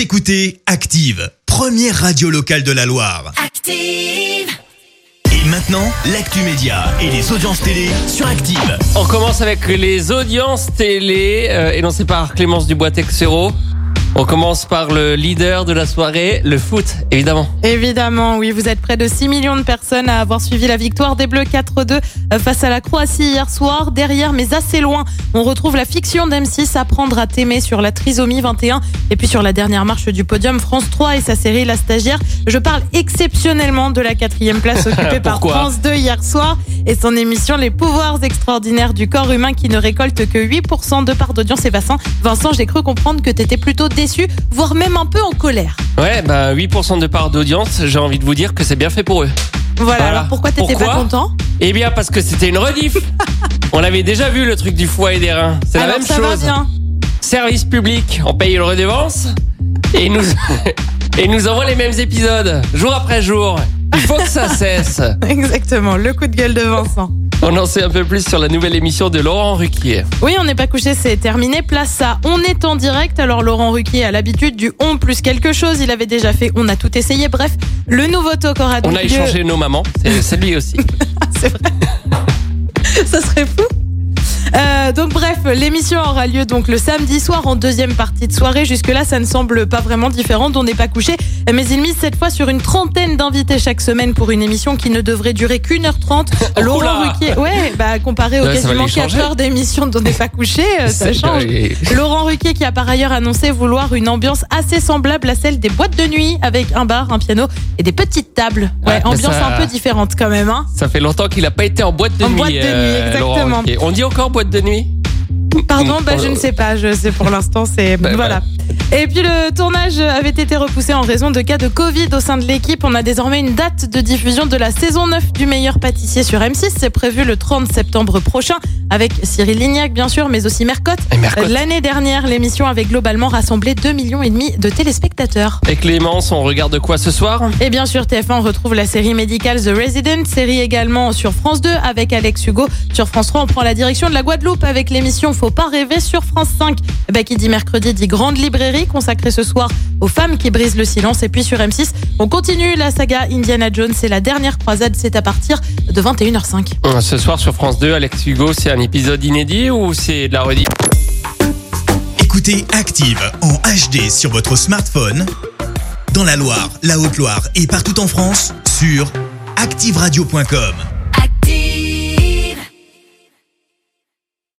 Vous écoutez Active, première radio locale de la Loire. Active. Et maintenant, l'actu média et les audiences télé sur Active. On commence avec les audiences télé, euh, énoncées par Clémence Dubois-Texero. On commence par le leader de la soirée, le foot, évidemment. Évidemment, oui, vous êtes près de 6 millions de personnes à avoir suivi la victoire des Bleus 4-2 face à la Croatie hier soir. Derrière, mais assez loin, on retrouve la fiction d'M6 Apprendre à t'aimer sur la trisomie 21 et puis sur la dernière marche du podium France 3 et sa série La Stagiaire. Je parle exceptionnellement de la quatrième place occupée par France 2 hier soir et son émission Les pouvoirs extraordinaires du corps humain qui ne récolte que 8% de part d'audience. Et Vincent, Vincent, j'ai cru comprendre que t'étais plutôt voire même un peu en colère. Ouais, bah 8% de part d'audience, j'ai envie de vous dire que c'est bien fait pour eux. Voilà, Voilà. alors pourquoi t'étais pas content? Eh bien, parce que c'était une rediff. On avait déjà vu le truc du foie et des reins. C'est la même ça va chose. bien. Service public, on paye une redevance et nous et nous envoie les mêmes épisodes jour après jour. Il faut que ça cesse. Exactement, le coup de gueule de Vincent. On en sait un peu plus sur la nouvelle émission de Laurent Ruquier. Oui, on n'est pas couché, c'est terminé. Place à On est en direct. Alors Laurent Ruquier a l'habitude du on plus quelque chose. Il avait déjà fait On a tout essayé. Bref, le nouveau talk aura On a lieu- échangé nos mamans, c'est c'est lui aussi. C'est vrai. L'émission aura lieu donc le samedi soir en deuxième partie de soirée. Jusque là, ça ne semble pas vraiment différent. On n'est pas couché, mais il mise cette fois sur une trentaine d'invités chaque semaine pour une émission qui ne devrait durer qu'une heure trente. Laurent Ruquier, ouais, bah comparé aux Ouais, quasiment lui 4 changer. heures d'émission dont on n'est pas couché, euh, ça change. Laurent Ruquier qui a par ailleurs annoncé vouloir une ambiance assez semblable à celle des boîtes de nuit avec un bar, un piano et des petites tables. Ouais, ambiance ça- un peu différente quand même. Hein. Ça fait longtemps qu'il n'a pas été en boîte de En nuit. boîte de nuit, euh, exactement. On dit encore boîte de nuit? Pardon, bah, je ne sais pas. Je sais pour l'instant, c'est Bah, voilà. Et puis le tournage avait été repoussé en raison de cas de Covid au sein de l'équipe. On a désormais une date de diffusion de la saison 9 du meilleur pâtissier sur M6. C'est prévu le 30 septembre prochain avec Cyril Lignac bien sûr, mais aussi Mercotte. Mercotte. L'année dernière, l'émission avait globalement rassemblé 2 millions et demi de téléspectateurs. Et Clémence, on regarde quoi ce soir? Et bien sûr, TF1 on retrouve la série médicale The Resident, série également sur France 2 avec Alex Hugo. Sur France 3, on prend la direction de la Guadeloupe avec l'émission Faut pas rêver sur France 5. Eh ben, qui dit mercredi dit Grande Librairie consacrée ce soir aux femmes qui brisent le silence. Et puis sur M6, on continue la saga Indiana Jones. C'est la dernière croisade, c'est à partir de 21h05. Euh, Ce soir sur France 2, Alex Hugo, c'est un épisode inédit ou c'est de la rediff Écoutez Active en HD sur votre smartphone, dans la Loire, la Haute-Loire et partout en France, sur activeradio.com.